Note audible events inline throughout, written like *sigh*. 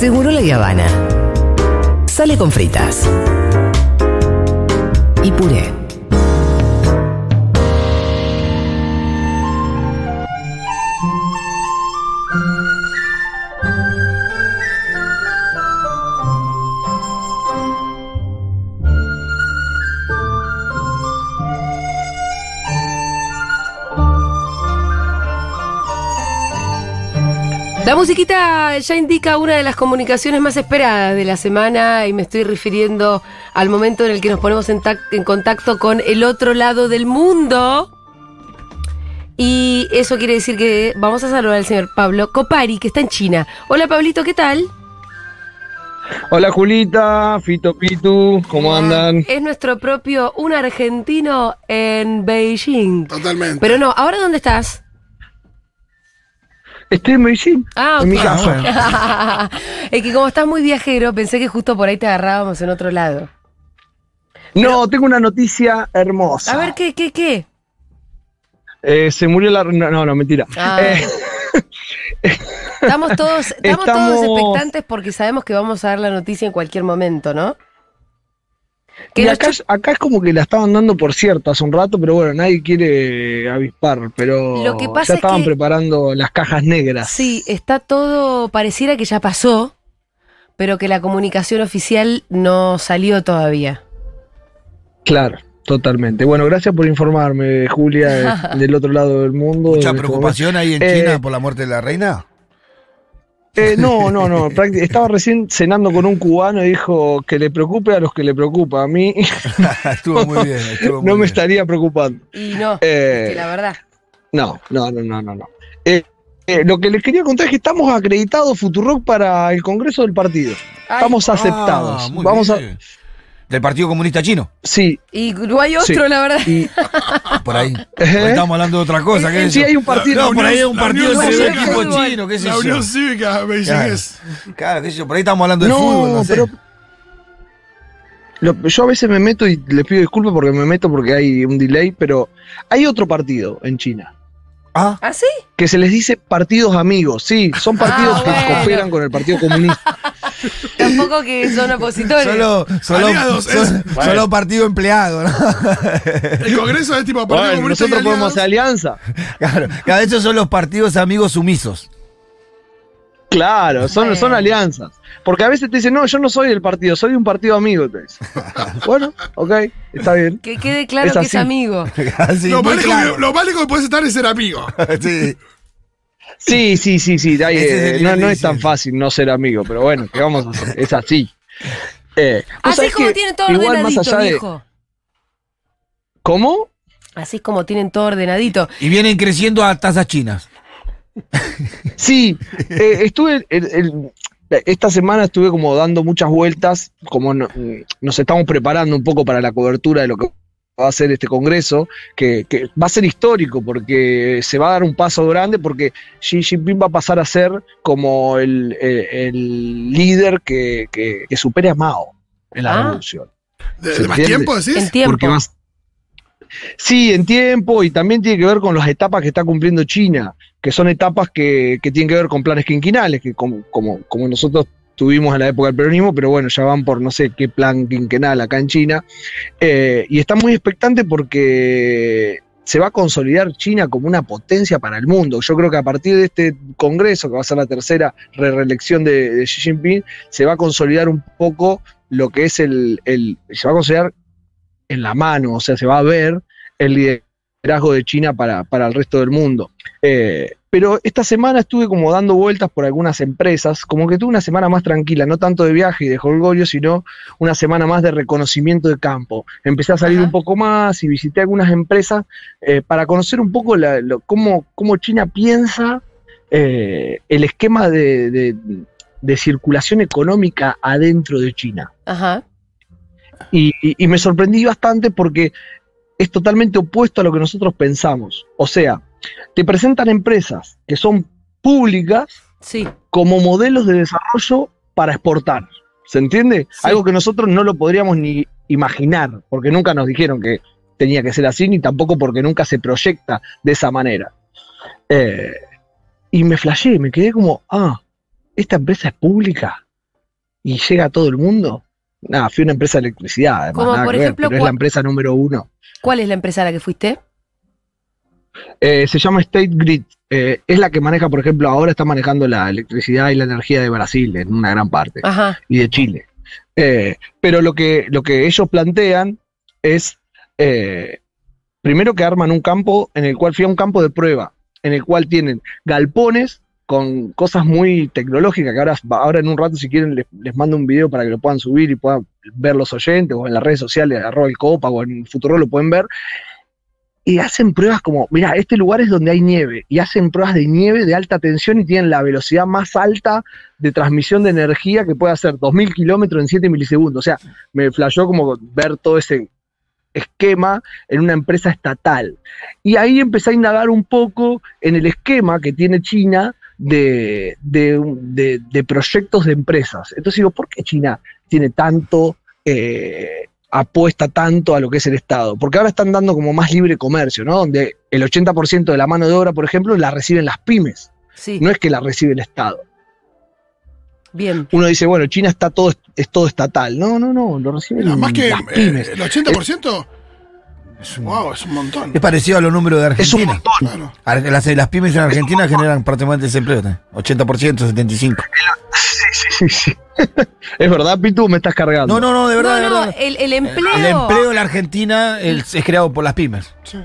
Seguro la Habana. Sale con fritas. Y puré. La musiquita ya indica una de las comunicaciones más esperadas de la semana y me estoy refiriendo al momento en el que nos ponemos en, tac- en contacto con el otro lado del mundo. Y eso quiere decir que vamos a saludar al señor Pablo Copari, que está en China. Hola Pablito, ¿qué tal? Hola Julita, Fito Pitu, ¿cómo andan? Es nuestro propio, un argentino en Beijing. Totalmente. Pero no, ¿ahora dónde estás? Estoy en Medellín, Ah, en mi casa. *laughs* es que como estás muy viajero, pensé que justo por ahí te agarrábamos en otro lado. No, tengo una noticia hermosa. A ver, ¿qué, qué, qué? Eh, se murió la... No, no, mentira. Ah. Eh, Estamos todos, *laughs* estamos, todos Estamos- expectantes porque sabemos que vamos a dar la noticia en cualquier momento, ¿no? Que y acá, es como que la estaban dando por cierto hace un rato, pero bueno, nadie quiere avispar, pero Lo que pasa ya es estaban que- preparando las cajas negras. Sí, está todo, pareciera que ya pasó, pero que la comunicación oficial no salió todavía. Claro, totalmente. Bueno, gracias por informarme, Julia, eh, *laughs* del otro lado del mundo. ¿Mucha este preocupación ahí en Eh, China por la muerte de la reina? Eh, no, no, no. *laughs* Estaba recién cenando con un cubano y dijo que le preocupe a los que le preocupa. A mí *laughs* estuvo muy bien, estuvo *laughs* muy no me bien. estaría preocupando. Y no, Eh, es que la verdad. No, no, no, no, no. no. Eh, eh, lo que les quería contar es que estamos acreditados Futurock para el Congreso del partido. Ay, Estamos Ah, aceptados. muy Vamos bien. Del Partido Comunista Chino. Sí. Y no hay otro, Sí. la verdad. Y, *laughs* por ahí. *laughs* ¿Eh? Estamos hablando de otra cosa. ¿qué es sí, hay un partido. No, por ahí hay un partido Unión de Cívica equipo chino, qué sé La. Unión Cívica Beijing Claro. es. Claro, qué sé yo, por ahí estamos hablando de no, fútbol, no sé. pero. lo- yo a veces me meto y les pido disculpas porque me meto porque hay un delay, pero hay otro partido en China. Ah, ¿Ah, sí? que se les dice partidos amigos. Sí, son partidos Ah, que bueno. cooperan con el Partido Comunista. *laughs* Tampoco que son opositores. solo, solo, Aliados, solo, es- solo partido empleado, ¿no? El Congreso es tipo Partido Bueno, nosotros podemos hacer alianza. Claro, cada vez son los partidos amigos sumisos. Claro, son, Bueno. son alianzas. Porque a veces te dicen, no, yo no soy del partido, soy un partido amigo. te dicen. *laughs* bueno, ok, está bien. Que quede claro Es que es amigo. *laughs* Así, Lo más, claro. lejos, que- lo más lejos que puedes estar es ser amigo. *laughs* Sí. Sí, sí, sí, sí. hay, eh, no, no es tan fácil no ser amigo, pero bueno, ¿qué vamos a hacer? Es así. Eh, Así es como tienen todo igual ordenadito, más allá de. viejo. ¿Cómo? Así es como tienen todo ordenadito. Y vienen creciendo a tasas chinas. *laughs* Sí, eh, estuve el- el- esta semana estuve como dando muchas vueltas, como no- nos estamos preparando un poco para la cobertura de lo que va a ser este congreso, que, que va a ser histórico porque se va a dar un paso grande porque Xi Jinping va a pasar a ser como el, el líder que, que, que supere a Mao en la Ah. revolución. ¿De, ¿Se de más tiempo decís? En tiempo. Porque Sí, en tiempo y también tiene que ver con las etapas que está cumpliendo China, que son etapas que, que tienen que ver con planes quinquenales, que como, como, como nosotros tuvimos en la época del peronismo, pero bueno, ya van por no sé qué plan quinquenal acá en China. Eh, y está muy expectante porque se va a consolidar China como una potencia para el mundo. Yo creo que a partir de este congreso, que va a ser la tercera re- reelección de, Xi Jinping, se va a consolidar un poco lo que es el, el- se va a consolidar en la mano, o sea, se va a ver el liderazgo de China para, para el resto del mundo. Eh, pero esta semana estuve como dando vueltas por algunas empresas, como que tuve una semana más tranquila, no tanto de viaje y de holgorio, sino una semana más de reconocimiento de campo. Empecé a salir Ajá. un poco más y visité algunas empresas eh, para conocer un poco la- lo- cómo, cómo China piensa eh, el esquema de, de- de circulación económica adentro de China. Ajá. Y, y- y me sorprendí bastante porque es totalmente opuesto a lo que nosotros pensamos. O sea, te presentan empresas que son públicas Sí. como modelos de desarrollo para exportar. ¿Se entiende? Sí. Algo que nosotros no lo podríamos ni imaginar, porque nunca nos dijeron que tenía que ser así, ni tampoco porque nunca se proyecta de esa manera. Eh, y me flashé, me quedé como, ah, esta empresa es pública. y llega a todo el mundo. Nada, fui una empresa de electricidad, además, Como nada por que ver, ejemplo, pero es la empresa número uno. ¿Cuál es la empresa a la que fuiste? Eh, se llama State Grid. Eh, es la que maneja, por ejemplo, ahora está manejando la electricidad y la energía de Brasil en una gran parte. Ajá. y de Chile. Eh, pero lo que, lo que ellos plantean es, eh, primero que arman un campo en el cual fui a un campo de prueba, en el cual tienen galpones con cosas muy tecnológicas, que ahora, ahora en un rato si quieren les, les mando un video para que lo puedan subir y puedan ver los oyentes, o en las redes sociales, arroba el copa, o en Futuro lo pueden ver, y hacen pruebas como, mira, este lugar es donde hay nieve, y hacen pruebas de nieve de alta tensión y tienen la velocidad más alta de transmisión de energía que puede hacer 2000 kilómetros en 7 milisegundos. O sea, me flashó como ver todo ese esquema en una empresa estatal. Y ahí empecé a indagar un poco en el esquema que tiene China de, de, de- de proyectos de empresas. Entonces digo, ¿por qué China tiene tanto, eh, apuesta tanto a lo que es el Estado? Porque ahora están dando como más libre comercio, ¿no? Donde el 80% de la mano de obra, por ejemplo, la reciben las pymes, Sí. no es que la recibe el Estado Bien. uno dice, bueno, China está todo, es todo estatal. No, no, no, lo reciben Mira, más que las eh, pymes. el 80%. Es un, Wow, es un montón. es parecido a los números de es un Argentina. montón. Claro. Las, las pymes en Argentina generan prácticamente desempleo. también. 80%, 75%. Sí, sí, sí. *laughs* es verdad, Pitu, me estás cargando. No, no, no, de verdad, no, de no, verdad. el, el empleo. El empleo en la Argentina es creado por las pymes. Sí.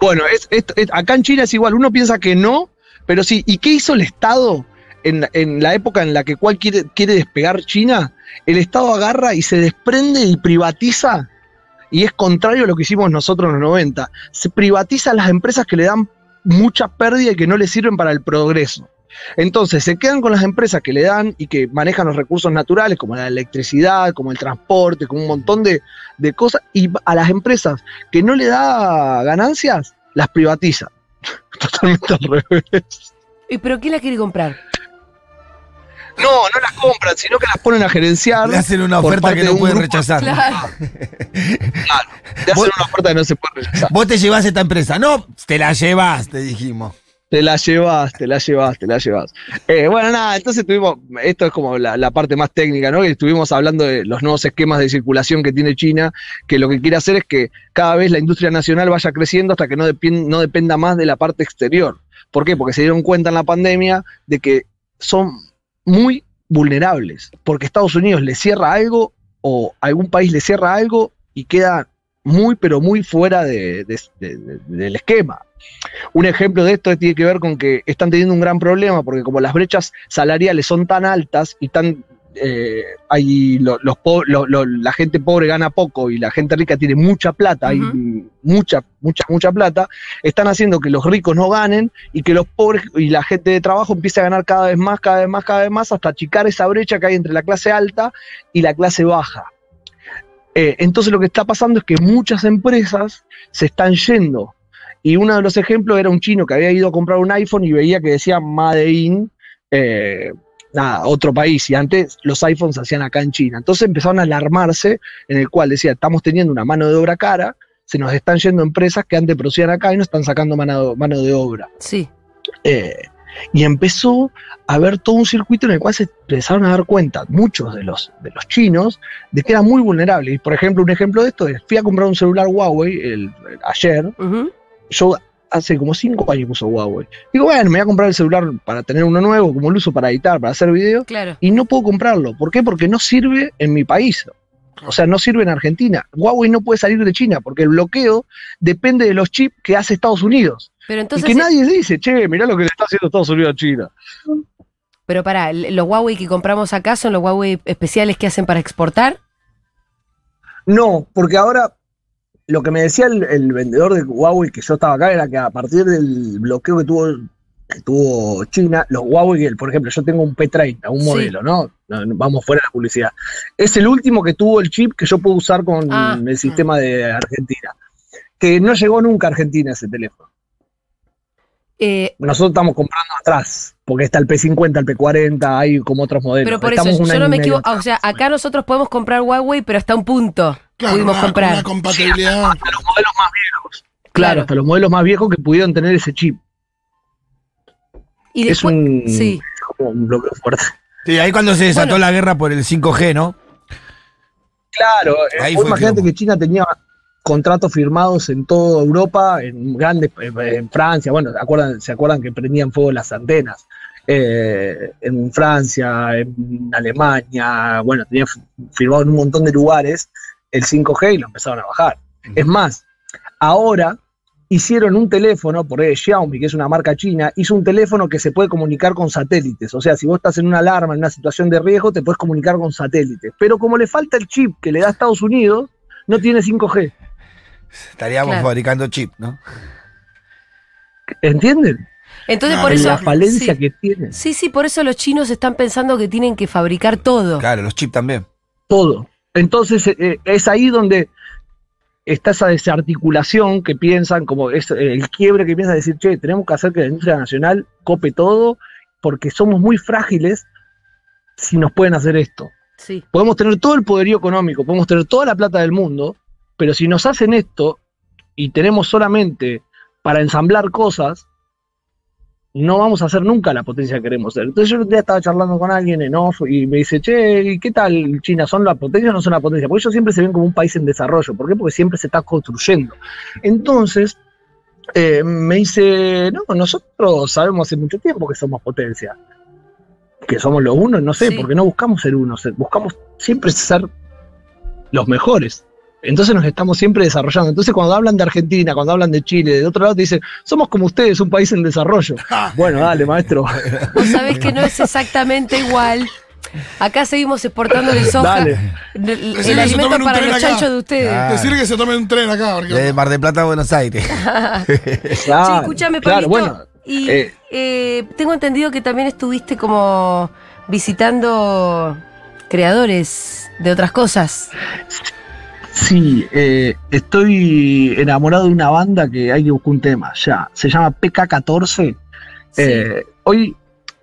Bueno, es, es- es- acá en China es igual. Uno piensa que no, pero sí. ¿Y qué hizo el Estado en, en la época en la que cual quiere, quiere despegar China? El Estado agarra y se desprende y privatiza. Y es contrario a lo que hicimos nosotros en los 90. Se privatiza las empresas que le dan mucha pérdida y que no le sirven para el progreso. Entonces se quedan con las empresas que le dan y que manejan los recursos naturales, como la electricidad, como el transporte, como un montón de, de cosas, y a las empresas que no le da ganancias, las privatiza. *laughs* Totalmente al revés. ¿Y pero quién la quiere comprar? No, no las compran, sino que las ponen a gerenciar. Le hacen una oferta que no pueden grupo- rechazar. Claro. Le hacen una oferta que no se puede rechazar. Vos te llevas esta empresa. No, te la llevas, te dijimos. Te la llevas, te la llevas, te la llevas. Eh, bueno, nada, entonces tuvimos, esto es como la, la parte más técnica, ¿no? Que estuvimos hablando de los nuevos esquemas de circulación que tiene China, que lo que quiere hacer es que cada vez la industria nacional vaya creciendo hasta que no, depien- no dependa más de la parte exterior. ¿Por qué? Porque se dieron cuenta en la pandemia de que son muy vulnerables, porque Estados Unidos le cierra algo o algún país le cierra algo y queda muy, pero muy fuera de- de- de- de- del esquema. Un ejemplo de esto tiene que ver con que están teniendo un gran problema porque como las brechas salariales son tan altas y tan eh, hay lo- los po- lo- lo- la gente pobre gana poco y la gente rica tiene mucha plata, hay mucha, mucha, mucha plata, están haciendo que los ricos no ganen y que los pobres y la gente de trabajo empiece a ganar cada vez más, cada vez más, cada vez más, hasta achicar esa brecha que hay entre la clase alta y la clase baja. Eh, entonces lo que está pasando es que muchas empresas se están yendo y uno de los ejemplos era un chino que había ido a comprar un iPhone y veía que decía Made in eh, nada, otro país. Y antes los iPhones se hacían acá en China. Entonces empezaron a alarmarse en el cual decía, estamos teniendo una mano de obra cara, se nos están yendo empresas que antes producían acá y nos están sacando mano, mano de obra. Sí. Eh, y empezó a haber todo un circuito en el cual se empezaron a dar cuenta muchos de los, de los chinos de que era muy vulnerable. Y por ejemplo, un ejemplo de esto es, fui a comprar un celular Huawei el- el- ayer, yo hace como cinco años que uso Huawei. Digo, bueno, me voy a comprar el celular para tener uno nuevo, como lo uso para editar, para hacer videos, Claro. y no puedo comprarlo. ¿Por qué? Porque no sirve en mi país. O sea, no sirve en Argentina. Huawei no puede salir de China porque el bloqueo depende de los chips que hace Estados Unidos. Pero y entonces. que nadie dice, che, mirá lo que le está haciendo Estados Unidos a China. Pero pará, ¿los Huawei que compramos acá son los Huawei especiales que hacen para exportar? No, porque ahora lo que me decía el, el vendedor de Huawei que yo estaba acá era que a partir del bloqueo que tuvo, que tuvo China, los Huawei, por ejemplo, yo tengo un P30, un modelo, ¿no? Vamos fuera de la publicidad. Es el último que tuvo el chip que yo puedo usar con Ah. el sistema de Argentina. Que no llegó nunca a Argentina ese teléfono. Eh, Nosotros estamos comprando atrás, porque está el P50, el P40, hay como otros modelos. pero por Estamos eso yo no me equivoco. O sea, acá nosotros podemos comprar Huawei, pero hasta un punto Claro, pudimos una, comprar. una compatibilidad. hasta los modelos más viejos. Claro. Hasta los modelos más viejos que pudieron tener ese chip. Y es después, un, sí. es como un bloqueo fuerte. Sí, ahí cuando se desató Bueno. la guerra por el 5G, ¿no? Claro, Ahí fue imagínate que China tenía contratos firmados en toda Europa, en grandes, eh, en Francia, bueno, acuerdan, se acuerdan que prendían fuego las antenas. Eh, en Francia, en Alemania, bueno, tenía firmado en un montón de lugares el 5G y lo empezaron a bajar. Es más, ahora hicieron un teléfono, por ahí Xiaomi, que es una marca china, hizo un teléfono que se puede comunicar con satélites. O sea, si vos estás en una alarma, en una situación de riesgo, te puedes comunicar con satélites. Pero como le falta el chip que le da Estados Unidos, no tiene 5G. Estaríamos Claro. fabricando chip, ¿no? ¿Entienden? Entonces Ah, por eso. la falencia sí. que tiene. Sí, sí, por eso los chinos están pensando que tienen que fabricar todo. Claro, los chips también. Todo. Entonces, eh, es ahí donde está esa desarticulación que piensan, como es eh, el quiebre que piensan decir, che, tenemos que hacer que la industria nacional cope todo, porque somos muy frágiles si nos pueden hacer esto. Sí. Podemos tener todo el poderío económico, podemos tener toda la plata del mundo, pero si nos hacen esto y tenemos solamente para ensamblar cosas, no vamos a ser nunca la potencia que queremos ser. Entonces yo el otro día estaba charlando con alguien en off y me dice, che, ¿y qué tal China? ¿Son la potencia o no son la potencia? Porque ellos siempre se ven como un país en desarrollo. ¿Por qué? Porque siempre se está construyendo. Entonces, eh, me dice, no, nosotros sabemos hace mucho tiempo que somos potencia. Que somos los unos, no sé, Sí. porque no buscamos ser unos, buscamos siempre ser los mejores. Entonces nos estamos siempre desarrollando. Entonces cuando hablan de Argentina, cuando hablan de Chile, de otro lado te dicen, somos como ustedes, un país en desarrollo. *laughs* bueno, dale, maestro. *laughs* Vos sabés que no es exactamente igual. Acá seguimos exportando el soja. Dale. El, alimento para los acá. chanchos de ustedes. Ah. Decir que se tomen un tren acá. porque- De Mar del Plata a Buenos Aires. *laughs* Sí, escúchame, claro, Pablito. bueno, y eh, eh, tengo entendido que también estuviste como visitando creadores de otras cosas. Sí, eh, estoy enamorado de una banda que hay que buscar un tema, ya. Se llama PK14. Sí. Eh, hoy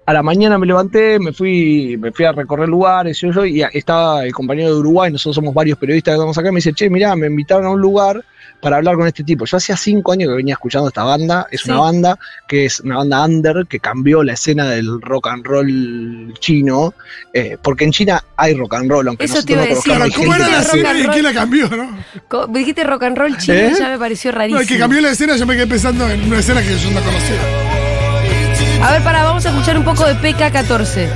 a la mañana me levanté, me fui, me fui a recorrer lugares, yo, yo, y estaba el compañero de Uruguay, nosotros somos varios periodistas que estamos acá, me dice, che, mirá, me invitaron a un lugar para hablar con este tipo. Yo hacía cinco años que venía escuchando esta banda, es Sí. una banda que es una banda under, que cambió la escena del rock and roll chino, eh, porque en China hay rock and roll, aunque Eso te iba a nosotros decir, no ¿cómo era la escena y roll. quién la cambió, no? Dijiste rock and roll chino ¿Eh? ya me pareció No, rarísimo. el que cambió la escena yo me quedé pensando en una escena que yo no conocía. A ver, para, vamos a escuchar un poco de PK14.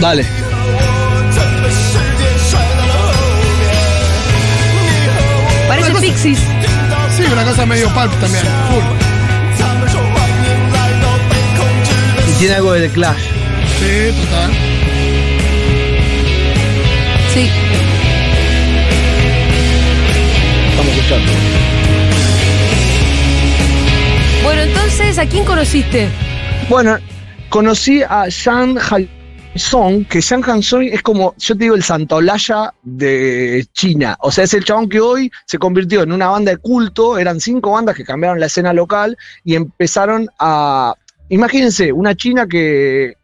Dale. Parece Pixies. Sí, una cosa medio pulp también. Full. Y tiene algo de The Clash. Sí, total. Sí. Estamos escuchando. Bueno, entonces, ¿a quién conociste? Bueno, conocí a Shang Song, que Shang Hansong es como, yo te digo, el Santolaya de China. O sea, es el chabón que hoy se convirtió en una banda de culto. Eran cinco bandas que cambiaron la escena local y empezaron a. Imagínense, una China que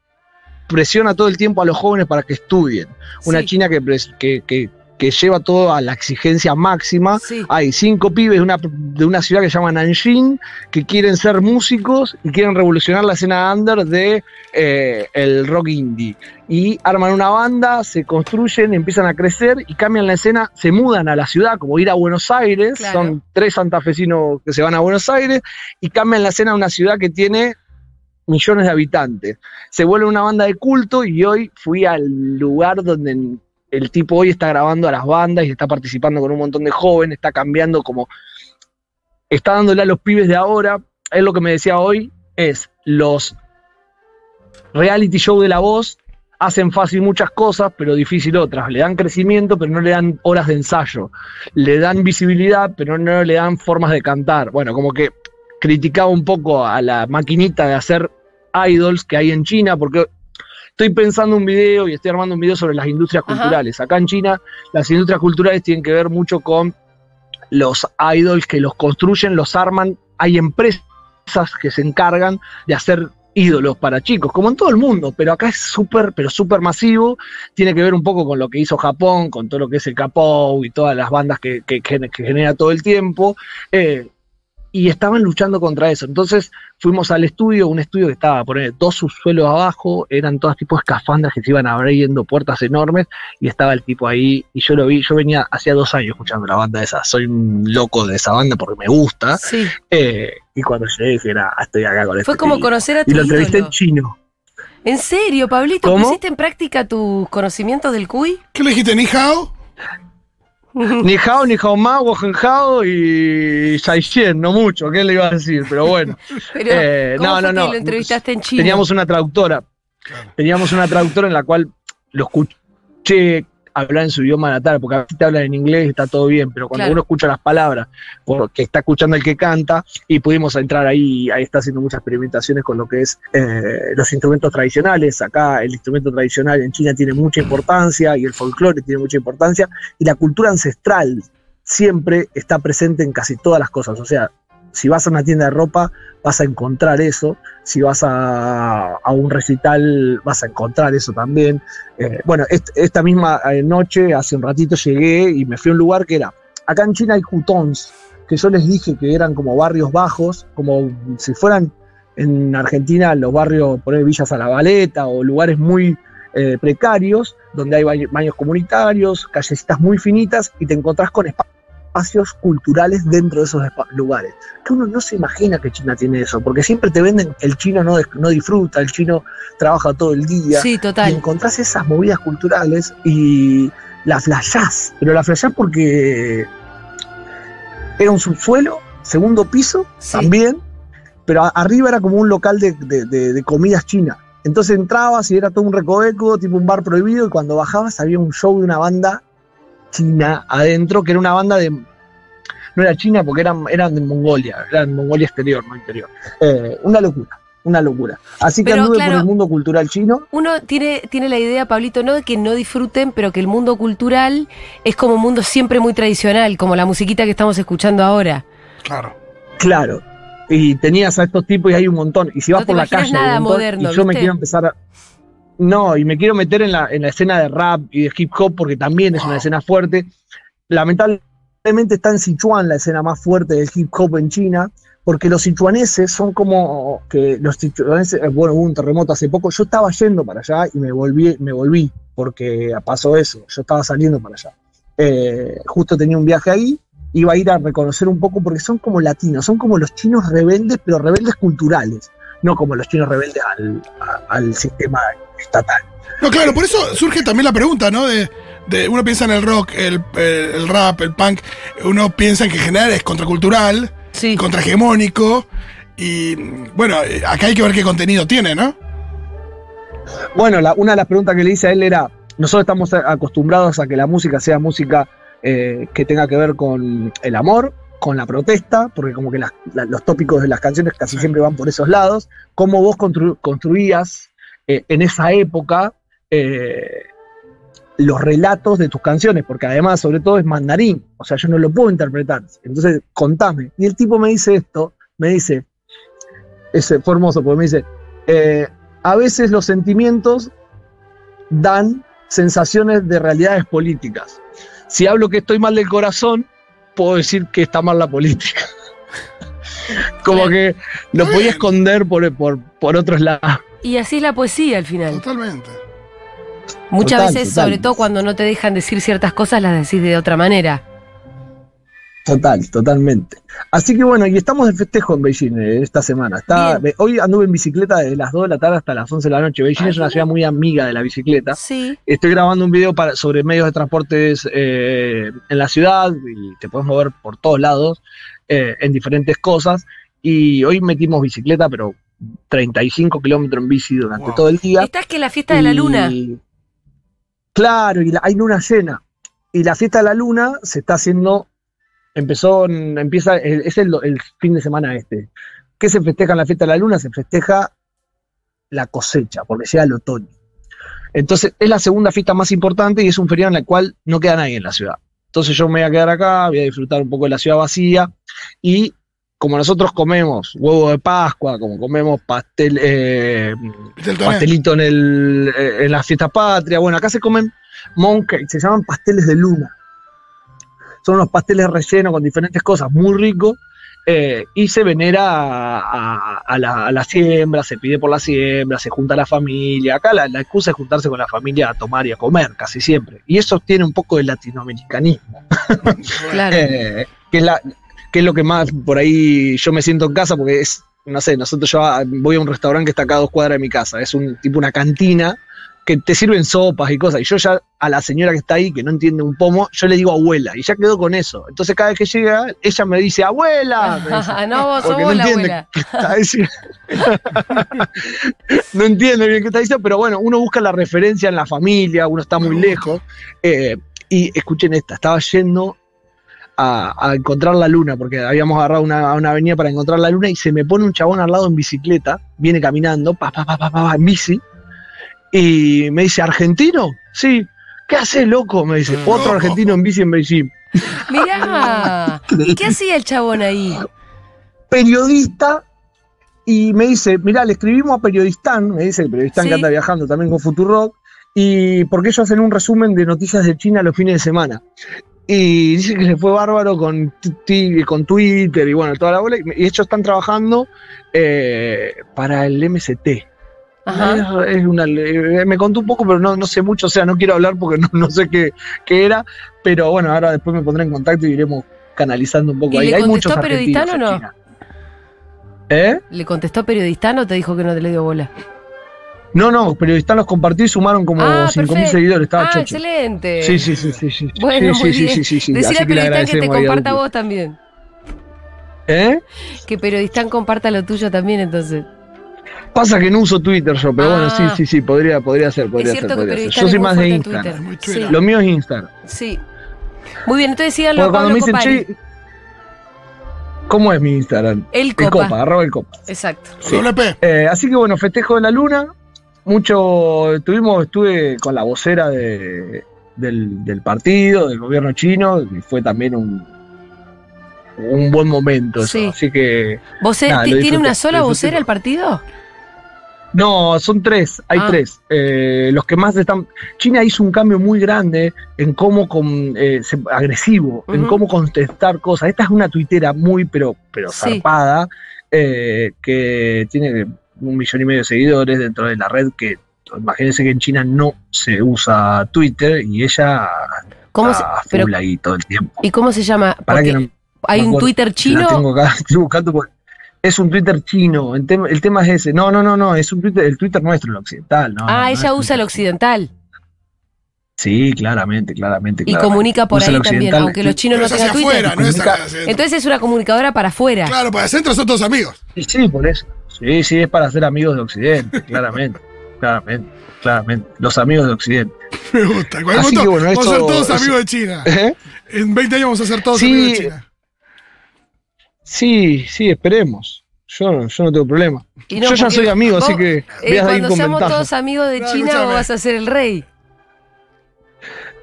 presiona todo el tiempo a los jóvenes para que estudien. Una Sí. China que, que- que lleva todo a la exigencia máxima. Sí. Hay cinco pibes de una, de una ciudad que se llama Nanjing que quieren ser músicos y quieren revolucionar la escena under de eh, el rock indie. Y arman una banda, se construyen, empiezan a crecer y cambian la escena, se mudan a la ciudad, como ir a Buenos Aires, Claro. son tres santafesinos que se van a Buenos Aires y cambian la escena a una ciudad que tiene millones de habitantes. Se vuelve una banda de culto y hoy fui al lugar donde el tipo hoy está grabando a las bandas y está participando con un montón de jóvenes, está cambiando como, está dándole a los pibes de ahora, él lo que me decía hoy es, los reality show de la voz hacen fácil muchas cosas, pero difícil otras, le dan crecimiento, pero no le dan horas de ensayo, le dan visibilidad, pero no le dan formas de cantar, bueno, como que criticaba un poco a la maquinita de hacer idols que hay en China, porque estoy pensando un video y estoy armando un video sobre las industrias Ajá. culturales. Acá en China, las industrias culturales tienen que ver mucho con los idols que los construyen, los arman. Hay empresas que se encargan de hacer ídolos para chicos, como en todo el mundo, pero acá es súper, pero súper masivo. Tiene que ver un poco con lo que hizo Japón, con todo lo que es el K-pop y todas las bandas que, que- que- que genera todo el tiempo. Eh, y estaban luchando contra eso. Entonces fuimos al estudio, un estudio que estaba por dos subsuelos abajo, eran todas tipos de escafandras que se iban abriendo puertas enormes y estaba el tipo ahí y yo lo vi, yo venía hacía dos años escuchando la banda esa, soy un loco de esa banda porque me gusta. Sí. eh, y cuando llegué dije, "Nah, estoy acá con este Fue como tipo". conocer a tu Y lo entrevisté en chino. ¿En serio, Pablito? ¿Cómo? ¿Pusiste en práctica tus conocimientos del cuy? ¿Qué le dijiste, ni hao? *laughs* Ni hao, ni hao ma, wohen hao y Saixien, no mucho, ¿qué le iba a decir? Pero bueno. *laughs* Pero, Eh, ¿cómo no, fue no, no. lo entrevistaste en China? Teníamos una traductora. Teníamos una traductora en la cual lo escuché hablar en su idioma natal, porque a veces te hablan en inglés y está todo bien, pero cuando Claro. uno escucha las palabras, porque está escuchando el que canta, y pudimos entrar ahí, ahí está haciendo muchas experimentaciones con lo que es eh, los instrumentos tradicionales. Acá el instrumento tradicional en China tiene mucha importancia y el folclore tiene mucha importancia, y la cultura ancestral siempre está presente en casi todas las cosas. O sea, si vas a una tienda de ropa, vas a encontrar eso. Si vas a, un recital, vas a encontrar eso también. Eh, bueno, est- esta misma eh, noche, hace un ratito llegué y me fui a un lugar que era. Acá en China hay hutons, que yo les dije que eran como barrios bajos, como si fueran en Argentina los barrios, poner villas a la baleta o lugares muy eh, precarios, donde hay baño- baños comunitarios, callecitas muy finitas y te encontrás con espa- espacios culturales dentro de esos lugares. Que uno no se imagina que China tiene eso, porque siempre te venden el chino no, no disfruta, el chino trabaja todo el día. Sí, Y total. encontrás esas movidas culturales y la flashás. Pero la flashás porque era un subsuelo, segundo piso Sí. también, pero arriba era como un local de, de- de- de comidas chinas. Entonces entrabas y era todo un recoveco, tipo un bar prohibido, y cuando bajabas había un show de una banda china adentro, que era una banda de. No era china porque eran, eran de Mongolia, eran Mongolia exterior, no interior. Eh, una locura, una locura. Así que Pero, anduve claro, por el mundo cultural chino. Uno tiene, tiene la idea, Pablito, no de que no disfruten, pero que el mundo cultural es como un mundo siempre muy tradicional, como la musiquita que estamos escuchando ahora. Claro. Claro. Y tenías a estos tipos y hay un montón. Y si vas No por la calle. hay un nada montón, moderno, y yo me quiero empezar a. No, y me quiero meter en la, en la escena de rap y de hip hop porque también es una escena fuerte. Lamentablemente está en Sichuan la escena más fuerte del hip hop en China, porque los sichuaneses son como que los sichuaneses, eh, bueno, hubo un terremoto hace poco, yo estaba yendo para allá y me volví, me volví, porque pasó eso, yo estaba saliendo para allá. Eh, justo tenía un viaje ahí, iba a ir a reconocer un poco, porque son como latinos, son como los chinos rebeldes, pero rebeldes culturales, no como los chinos rebeldes al, al sistema estatal. No, claro, por eso surge también la pregunta, ¿no? De, de- uno piensa en el rock, el, el- el rap, el punk, uno piensa en que en general es contracultural, Sí. contrahegemónico, y bueno, acá hay que ver qué contenido tiene, ¿no? Bueno, la- una de las preguntas que le hice a él era, nosotros estamos acostumbrados a que la música sea música eh, que tenga que ver con el amor, con la protesta, porque como que las- la- los tópicos de las canciones casi siempre van por esos lados, cómo vos constru- construías eh, en esa época eh, los relatos de tus canciones, porque además sobre todo es mandarín, o sea, yo no lo puedo interpretar, entonces contame. Y el tipo me dice esto, me dice, ese fue hermoso, porque me dice, eh, a veces los sentimientos dan sensaciones de realidades políticas. Si hablo que estoy mal del corazón, puedo decir que está mal la política. *laughs* Como que lo podía esconder por, por, por otros lados. Y así es la poesía al final. Totalmente. Muchas Total, veces, total. sobre todo cuando no te dejan decir ciertas cosas, las decís de otra manera. Total, totalmente. Así que bueno, y estamos de festejo en Beijing eh, esta semana. Está, Bien. hoy anduve en bicicleta desde las 2 de la tarde hasta las 11 de la noche. Beijing es una ciudad muy amiga de la bicicleta. Sí. Estoy grabando un video para, sobre medios de transportes eh, en la ciudad y te puedes mover por todos lados eh, en diferentes cosas. Y hoy metimos bicicleta, pero 35 kilómetros en bici durante Wow. todo el día. Estás que la fiesta de la Y- luna. Claro, y la- hay luna llena. Y la fiesta de la luna se está haciendo, empezó, en- empieza, el- es el, el fin de semana este. ¿Qué se festeja en la fiesta de la luna? Se festeja la cosecha, porque llega el otoño. Entonces, es la segunda fiesta más importante y es un feriado en el cual no queda nadie en la ciudad. Entonces yo me voy a quedar acá, voy a disfrutar un poco de la ciudad vacía y como nosotros comemos huevo de Pascua, como comemos pastel, eh, pastelito en, el, eh, en la fiesta patria. Bueno, acá se comen monkey, se llaman pasteles de luna. Son unos pasteles rellenos con diferentes cosas, muy ricos. eh, y se venera a, a- a la, a la siembra, se pide por la siembra, se junta la familia. Acá la, la excusa es juntarse con la familia a tomar y a comer, casi siempre. Y eso tiene un poco de latinoamericanismo, Claro. *laughs* eh, que, es la, que es lo que más por ahí yo me siento en casa, porque es, no sé, nosotros yo voy a un restaurante que está acá a dos cuadras de mi casa, es un tipo una cantina que te sirven sopas y cosas, y yo ya a la señora que está ahí, que no entiende un pomo, yo le digo abuela, y ya quedó con eso. Entonces cada vez que llega, ella me dice, abuela. me dice. *laughs* no, vos sos no la abuela. qué está diciendo. *laughs* no entiende bien qué está diciendo, pero bueno, uno busca la referencia en la familia, uno está muy lejos. eh, y escuchen esta, estaba yendo a, a encontrar la luna, porque habíamos agarrado una, una avenida para encontrar la luna, y se me pone un chabón al lado en bicicleta, viene caminando, pa, pa, pa, pa, pa, pa, en bici, y me dice, ¿argentino? Sí. ¿Qué hace, loco? Me dice, otro argentino en bici en Beijing. Mirá. ¿Y qué hacía el chabón ahí? periodista y me dice, mirá, le escribimos a Periodistán, me dice el Periodistán Sí. que anda viajando también con Futurock, y porque ellos hacen un resumen de noticias de China los fines de semana. Y dice que le fue bárbaro con, con Twitter y bueno, toda la bola. Y ellos están trabajando eh, para el MST. Ajá. Es- una- eh, me contó un poco, pero no, no sé mucho, o sea, no quiero hablar porque no, no sé qué, qué era, pero bueno, ahora después me pondré en contacto y iremos canalizando un poco ¿Y ahí. le Hay muchos contestó Periodistán o no? ¿Eh? ¿Le contestó periodistano o te dijo que no te le dio bola? No, no, periodistas los compartí y sumaron como Ah, 5.000 perfecto. seguidores, estaba ah, chocho. excelente. Sí, sí, sí, sí, sí. Bueno, sí, muy sí, bien. sí, sí, sí, Decirle así a que le Periodistán que te comparta vos también. ¿Eh? Que Periodistán comparta lo tuyo también, entonces. Pasa que no uso Twitter yo, pero bueno, sí, Ah. sí, sí, podría, podría ser, Es podría ser, cierto que podría ser. Yo es soy muy más de Instagram. Sí, Lo mío es Instagram. sí. Muy bien, entonces síganlo Porque cuando Pablo me dicen, che, ¿cómo es mi Instagram? El El Copa. copa, arroba el copa. Exacto. Sí. Doble P. Eh, así que bueno, festejo de la luna. Mucho, tuvimos, estuve con la vocera de, del, del partido, del gobierno chino, y fue también un, un buen momento eso. Sí. Así que, ¿Vos Nada, ¿Tiene una sola vocera el partido? no, son tres, hay Ah. tres. Eh, los que más están. China hizo un cambio muy grande en cómo, con, eh, agresivo, en cómo contestar cosas. Esta es una tuitera muy, pero, pero Sí. zarpada, eh, que tiene un millón y medio de seguidores dentro de la red que. Imagínense que en China no se usa Twitter y ella ¿Cómo se, pero, ahí todo el tiempo. ¿Y cómo se llama? Para que no, ¿Hay un acuerdo. Twitter chino? tengo acá, *laughs* estoy buscando por- Es un Twitter chino, el tema, el tema es ese. No, no, no, no, es un Twitter, el Twitter nuestro, el occidental. No, ah, ella usa el occidental. Sí, claramente, claramente. Y claramente. comunica por Usa ahí el también, aunque los chinos Pero no tengan Twitter. afuera, no es. Entonces es una comunicadora para afuera. Claro, para adentro son todos amigos. Sí, sí, por eso. Sí, sí, es para ser amigos de Occidente, *laughs* claramente. Claramente, claramente. Los amigos de Occidente. Me gusta. Así momento que bueno, vamos a ser todos amigos de China. *laughs* ¿Eh? En 20 años vamos a ser todos Sí. amigos de China. Sí, sí, esperemos. Yo, yo no tengo problema. No, yo ya soy amigo, vos, así que eh, cuando seamos todos amigos de No, China, vos vas a ser el rey.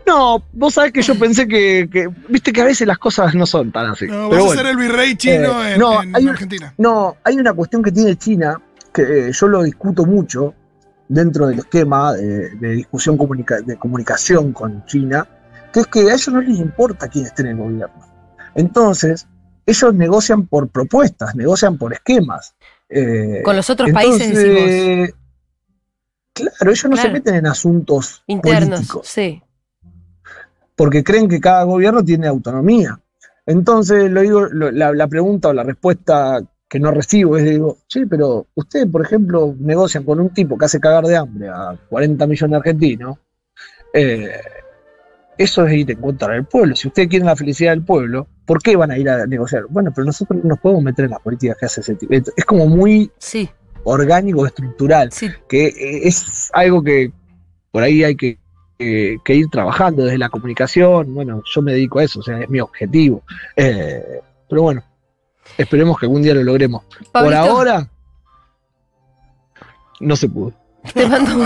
No, vos sabés que yo pensé que, que- Viste que a veces las cosas no son tan así. No, vas Pero a bueno. ser el virrey chino Eh, en, no, en hay Argentina. No, hay una cuestión que tiene China que eh, yo lo discuto mucho dentro del esquema de, de discusión comunica- de comunicación con China, que es que a ellos no les importa quién esté en el gobierno. Entonces, ellos negocian por propuestas, negocian por esquemas. Eh, Con los otros países decimos. entonces, Claro, ellos no Claro. se meten en asuntos Internos, políticos sí. Porque creen que cada gobierno tiene autonomía. Entonces, lo digo, lo- la, la pregunta o la respuesta que no recibo es, digo, sí, pero ustedes, por ejemplo, negocian con un tipo que hace cagar de hambre a 40 millones de argentinos, eh, eso es ir en contra del pueblo. Si ustedes quieren la felicidad del pueblo, ¿por qué van a ir a negociar? Bueno, pero nosotros no nos podemos meter en las políticas que hace ese tipo. Es como muy Sí, orgánico, estructural sí. que eh, es algo que por ahí hay que, que- que ir trabajando desde la comunicación. Bueno, yo me dedico a eso, o sea, es mi objetivo. Eh, pero bueno, esperemos que algún día lo logremos. Por ahora, no se pudo. Te, mando-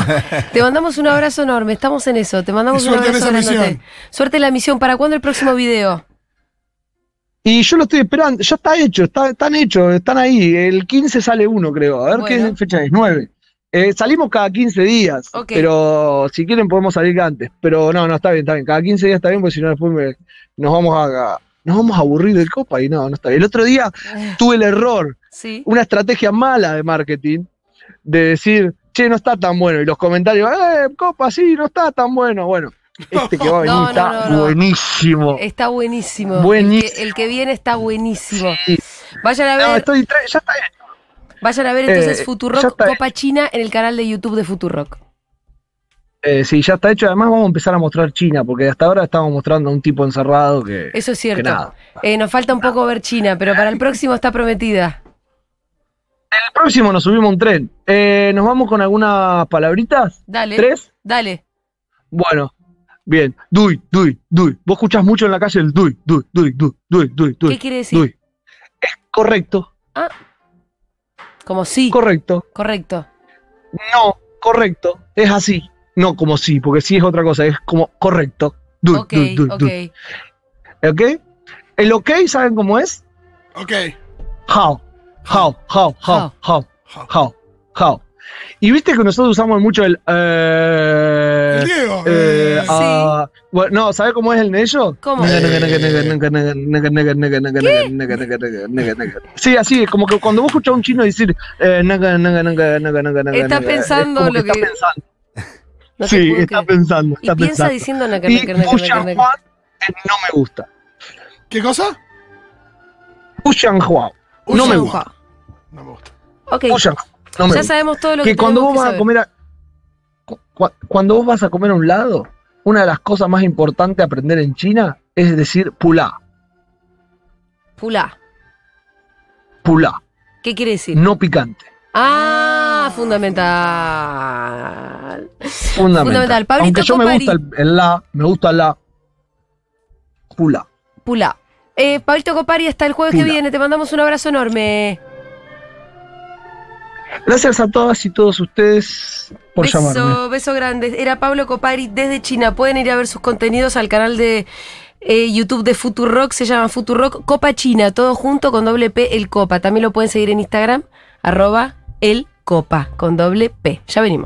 te mandamos un abrazo enorme. Estamos en eso. Te mandamos Y un abrazo esa misión. Suerte en la misión. ¿Para cuándo el próximo video? Y yo lo estoy esperando, ya está hecho, está, están hechos, están ahí. El 15 sale uno, creo. A ver Bueno. qué fecha es, 9. Eh, salimos cada 15 días, pero si quieren podemos salir antes. Pero no, no, está bien, está bien. Cada 15 días está bien, porque si no después me- nos vamos a, nos vamos a aburrir del Copa y no, no está bien. El otro día tuve el error, Sí. una estrategia mala de marketing, de decir, che, no está tan bueno. Y los comentarios, eh, Copa, sí, no está tan bueno. Bueno, este que va a *laughs* venir No, está no, no. buenísimo. Está buenísimo. Buenísimo. El que, el que viene está buenísimo. Sí. Vayan a No, ver, estoy ya está vayan a ver entonces Eh, Futurock Copa China en el canal de YouTube de Futurock. Eh, sí, ya está hecho. Además, vamos a empezar a mostrar China, porque hasta ahora estamos mostrando a un tipo encerrado que. Eso es cierto. nada. Eh, nos falta un poco ver China, pero para el próximo está prometida. El próximo nos subimos un tren. Eh, ¿Nos vamos con algunas palabritas? Dale. ¿Tres? Dale. Bueno, bien. Duy, duy, duy. Vos escuchás mucho en la calle el duy, duy, duy, duy, duy, duy, duy. ¿Qué quiere decir? duy. Es correcto, Como sí. correcto. Correcto. No, correcto. Es así. No como sí, porque sí es otra cosa. Es como correcto. Duy, Ok, duy, ok. ¿Ok? El ok, ¿saben cómo es? Ok. How. How, how, how, how, how, how. Y viste que nosotros usamos mucho el. Eh, El Diego. eh, eh, ah, bueno, no, ¿sabes cómo es el nello? ¿Cómo? Sí, así, es como que cuando vos escuchás a un chino decir. eh, naga, naga, naga, naga, naga, naga, Está naga, pensando es lo que- Está pensando. No sí, está pensando. Y Está piensa pensando. diciendo. Juan eh, no me gusta. ¿Qué cosa? Bushan Juan. No me gusta. Hua. No me gusta. Ok. No ya sabemos todo lo que, que cuando vos que vas a comer a, cu- cu- cuando vos vas a comer a un lado, una de las cosas más importantes a aprender en China es decir pulá, Pulá. pulá, ¿Qué quiere decir? no picante. Ah, fundamental. Fundamental. Fundamental. Pablito Aunque yo me gusta el, el la, me gusta la pulá. Pulá. Eh, Pablito Copari hasta el jueves que viene. Te mandamos un abrazo enorme. Gracias a todas y todos ustedes por llamarme. beso, beso grande. Era Pablo Copari desde China. Pueden ir a ver sus contenidos al canal de eh, YouTube de Futurock. Se llama Futurock Copa China. Todo junto con doble P el Copa. También lo pueden seguir en Instagram. Arroba el Copa con doble P. Ya venimos.